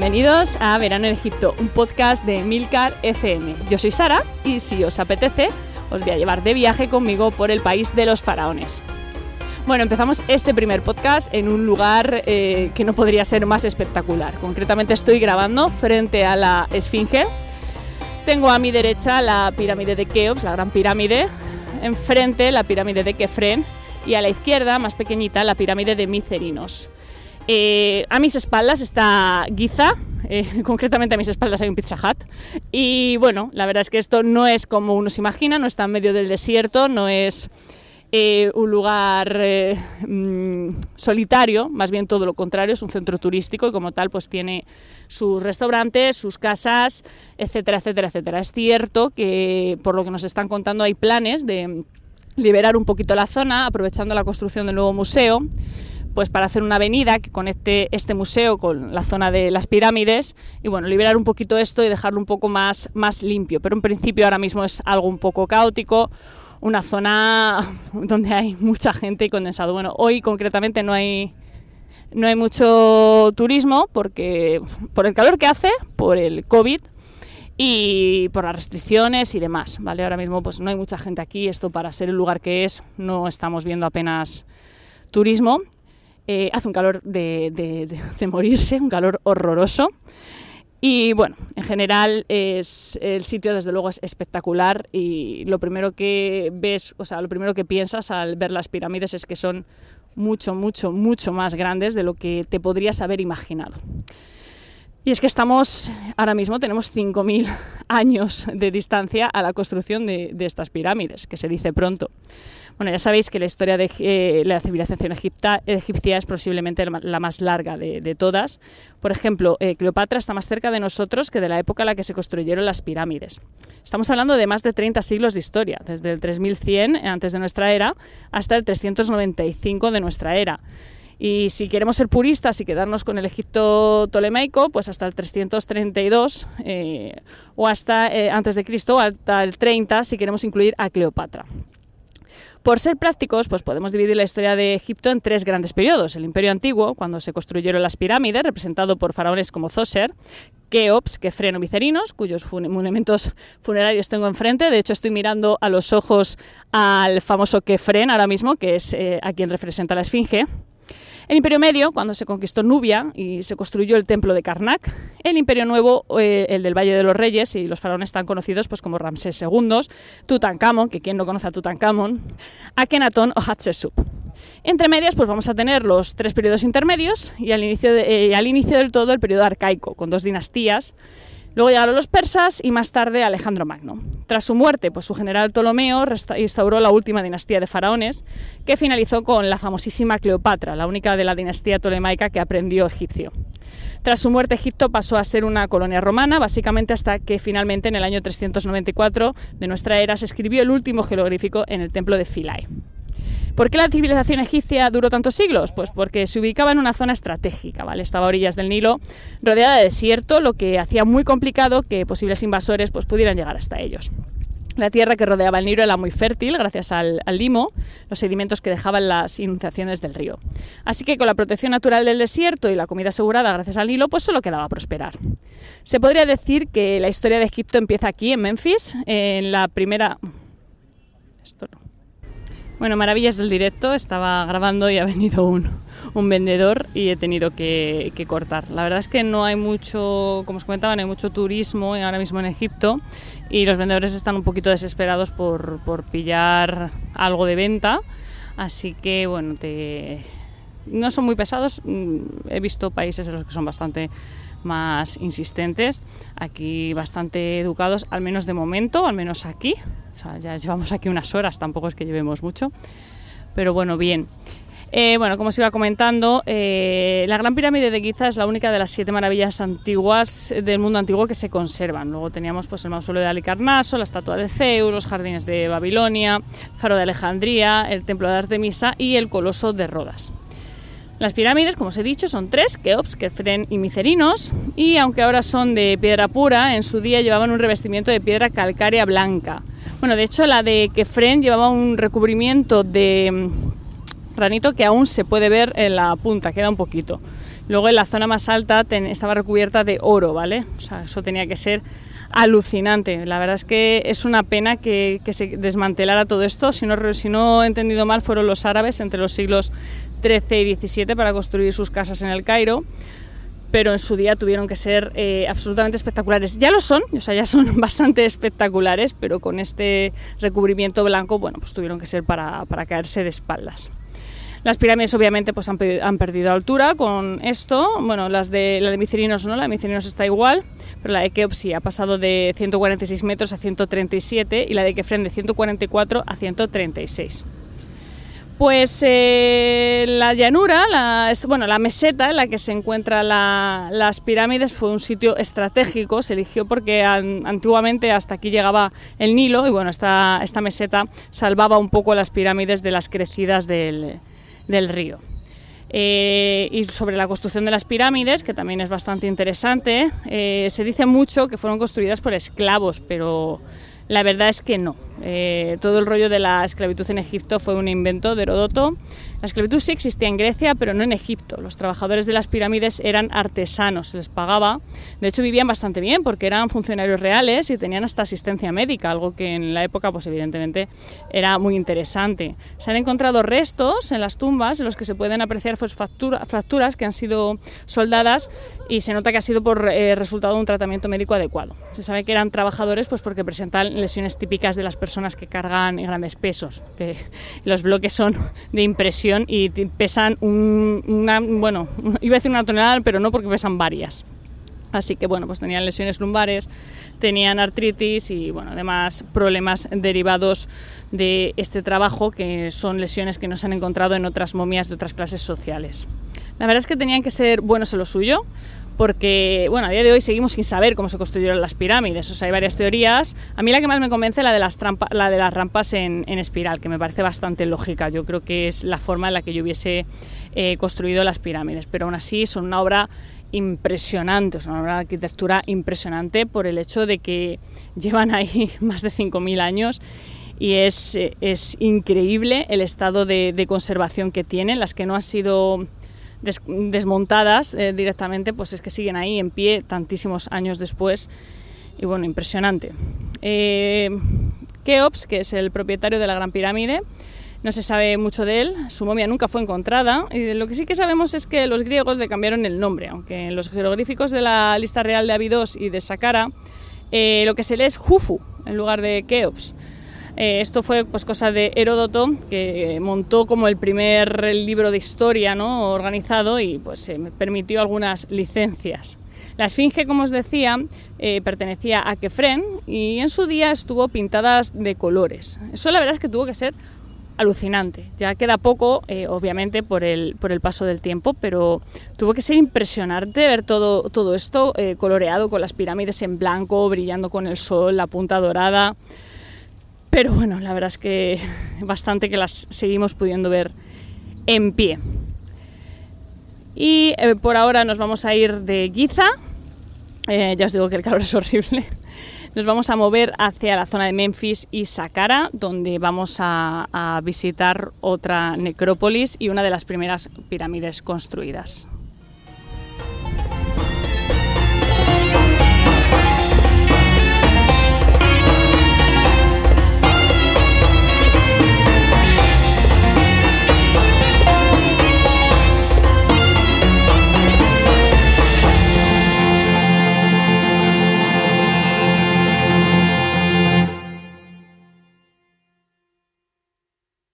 Bienvenidos a Verano en Egipto, un podcast de Milcar FM. Yo soy Sara y si os apetece, os voy a llevar de viaje conmigo por el país de los faraones. Bueno, empezamos este primer podcast en un lugar eh, que no podría ser más espectacular. Concretamente estoy grabando frente a la Esfinge. Tengo a mi derecha la pirámide de Keops, la gran pirámide, enfrente la pirámide de Kefren y a la izquierda, más pequeñita, la pirámide de Micerinos. Eh, a mis espaldas está Giza, eh, concretamente a mis espaldas hay un Pizza Hut. Y bueno, la verdad es que esto no es como uno se imagina, no está en medio del desierto, no es eh, un lugar mm, solitario, más bien todo lo contrario, es un centro turístico y como tal pues tiene sus restaurantes, sus casas, etcétera, etcétera, etcétera. Es cierto que por lo que nos están contando hay planes de liberar un poquito la zona, aprovechando la construcción del nuevo museo pues para hacer una avenida que conecte este museo con la zona de las pirámides y bueno, liberar un poquito esto y dejarlo un poco más, más limpio. Pero en principio ahora mismo es algo un poco caótico, una zona donde hay mucha gente y condensado. Bueno, hoy concretamente no hay no hay mucho turismo porque por el calor que hace, por el COVID y por las restricciones y demás, ¿vale? Ahora mismo pues no hay mucha gente aquí, esto para ser el lugar que es, no estamos viendo apenas turismo eh, hace un calor de, morirse, un calor horroroso. Y bueno, en general es, el sitio desde luego es espectacular y lo primero que ves, o sea, lo primero que piensas al ver las pirámides es que son mucho, mucho, mucho más grandes de lo que te podrías haber imaginado. Y es que estamos, ahora mismo tenemos 5.000 años de distancia a la construcción de estas pirámides, que se dice pronto. Bueno, ya sabéis que la historia de eh, la civilización egipcia es posiblemente la más larga de, todas. Por ejemplo, eh, Cleopatra está más cerca de nosotros que de la época en la que se construyeron las pirámides. Estamos hablando de más de 30 siglos de historia, desde el 3100 antes de nuestra era hasta el 395 de nuestra era. Y si queremos ser puristas y quedarnos con el Egipto tolemaico, pues hasta el 332 eh, o hasta antes de Cristo, hasta el 30 si queremos incluir a Cleopatra. Por ser prácticos, pues podemos dividir la historia de Egipto en tres grandes periodos. El Imperio Antiguo, cuando se construyeron las pirámides, representado por faraones como Zoser, Keops, Kefren Micerinos, cuyos monumentos funerarios tengo enfrente. De hecho, estoy mirando a los ojos al famoso Kefren ahora mismo, que es eh, a quien representa la Esfinge. El Imperio Medio, cuando se conquistó Nubia y se construyó el templo de Karnak. El Imperio Nuevo, eh, el del Valle de los Reyes, y los faraones tan conocidos pues, como Ramsés II, Tutankamón, que quien no conoce a Tutankamón, Akenatón o Hatshepsut. Entre medias, pues vamos a tener los tres periodos intermedios y al inicio, eh, al inicio del todo el periodo arcaico, con dos dinastías Luego llegaron los persas y más tarde Alejandro Magno. Tras su muerte, pues su general Ptolomeo instauró la última dinastía de faraones, que finalizó con la famosísima Cleopatra, la única de la dinastía tolemaica que aprendió egipcio. Tras su muerte, Egipto pasó a ser una colonia romana, básicamente hasta que finalmente en el año 394 de nuestra era se escribió el último jeroglífico en el templo de Philae. ¿Por qué la civilización egipcia duró tantos siglos? Pues porque se ubicaba en una zona estratégica, ¿vale? Estaba a orillas del Nilo, rodeada de desierto, lo que hacía muy complicado que posibles invasores pues, pudieran llegar hasta ellos. La tierra que rodeaba el Nilo era muy fértil gracias al, limo, los sedimentos que dejaban las inundaciones del río. Así que con la protección natural del desierto y la comida asegurada gracias al Nilo, pues solo quedaba prosperar. Se podría decir que la historia de Egipto empieza aquí, en Memphis, en la primera... Esto no. Bueno, maravillas del directo, estaba grabando y ha venido un, vendedor y he tenido que, cortar. La verdad es que no hay mucho, como os comentaba, no hay mucho turismo ahora mismo en Egipto y los vendedores están un poquito desesperados por, por pillar algo de venta. Así que bueno, no son muy pesados. Mm, he visto países en los que son bastante más insistentes, aquí bastante educados, al menos de momento, al menos aquí. ya llevamos aquí unas horas, tampoco es que llevemos mucho, pero bueno, bien. Eh, bueno, como os iba comentando, eh, la Gran Pirámide de Giza es la única de las siete maravillas antiguas del mundo antiguo que se conservan. Luego teníamos pues, el mausoleo de Alicarnaso, la estatua de Zeus, los jardines de Babilonia, el faro de Alejandría, el templo de Artemisa y el coloso de Rodas. Las pirámides, como os he dicho, son tres, Keops, Kefren y Micerinos, y aunque ahora son de piedra pura, en su día llevaban un revestimiento de piedra calcárea blanca. Bueno, de hecho la de Kefren llevaba un recubrimiento de granito que aún se puede ver en la punta, queda un poquito. Luego en la zona más alta estaba recubierta de oro, ¿vale? O sea, eso tenía que ser alucinante. La verdad es que es una pena que, se desmantelara todo esto. Si no, he entendido mal, fueron los árabes entre los siglos XIII y XVII para construir sus casas en el Cairo pero en su día tuvieron que ser eh, absolutamente espectaculares. Ya lo son, o sea, ya son bastante espectaculares, pero con este recubrimiento blanco, bueno, pues tuvieron que ser para caerse de espaldas. Las pirámides obviamente pues han, perdido altura con esto, bueno, las de, la de Micerinos no, la de Micerinos está igual, pero la de Keops sí, ha pasado de 146 metros a 137 y la de Kefren de 144 a 136. Pues eh, la llanura, la, bueno, la meseta en la que se encuentran las pirámides fue un sitio estratégico, se eligió porque antiguamente hasta aquí llegaba el Nilo y bueno, esta, esta meseta salvaba un poco las pirámides de las crecidas del, río. Eh, y sobre la construcción de las pirámides, que también es bastante interesante, eh, se dice mucho que fueron construidas por esclavos, pero la verdad es que no. Eh, todo el rollo de la esclavitud en Egipto fue un invento de Herodoto. La esclavitud sí existía en Grecia, pero no en Egipto. Los trabajadores de las pirámides eran artesanos, se les pagaba. De hecho, vivían bastante bien porque eran funcionarios reales y tenían hasta asistencia médica, algo que en la época, pues evidentemente, era muy interesante. Se han encontrado restos en las tumbas en los que se pueden apreciar pues, fracturas que han sido soldadas y se nota que ha sido por eh, resultado de un tratamiento médico adecuado. Se sabe que eran trabajadores pues porque presentan lesiones típicas de las personas personas que cargan grandes pesos, los bloques son de impresión y pesan una, bueno, iba a decir una tonelada, pero no porque pesan varias. Así que bueno, pues tenían lesiones lumbares, tenían artritis y bueno, además problemas derivados de este trabajo, que son lesiones que no se han encontrado en otras momias de otras clases sociales. La verdad es que tenían que ser buenos en lo suyo, porque, bueno, a día de hoy seguimos sin saber cómo se construyeron las pirámides, o sea, hay varias teorías. A mí la que más me convence es la de las, la de las rampas en, espiral, que me parece bastante lógica. Yo creo que es la forma en la que yo hubiese eh, construido las pirámides, pero aún así son una obra impresionante, son una arquitectura impresionante por el hecho de que llevan ahí más de 5.000 años y es, es, increíble el estado de conservación que tienen, las que no han sido desmontadas eh, directamente, pues es que siguen ahí en pie tantísimos años después. Y bueno, impresionante. Eh, Keops, que es el propietario de la Gran Pirámide, no se sabe mucho de él, su momia nunca fue encontrada y lo que sí que sabemos es que los griegos le cambiaron el nombre, aunque en los jeroglíficos de la lista real de Abidos y de Saqqara eh, lo que se lee es Jufu en lugar de Keops. Eh, esto fue pues, cosa de Heródoto, que montó como el primer libro de historia ¿no? organizado y pues, se permitió algunas licencias. La esfinge, como os decía, eh, pertenecía a Kefren y en su día estuvo pintada de colores. Eso la verdad es que tuvo que ser alucinante. Ya queda poco, eh, obviamente, por el, por el paso del tiempo, pero tuvo que ser impresionante ver todo, todo esto coloreado con las pirámides en blanco, brillando con el sol, la punta dorada. Pero bueno, la verdad es que bastante que las seguimos pudiendo ver en pie. Y eh, por ahora nos vamos a ir de Giza. Eh, ya os digo que el calor es horrible. Nos vamos a mover hacia la zona de Memphis y Saqqara, donde vamos a visitar otra necrópolis y una de las primeras pirámides construidas.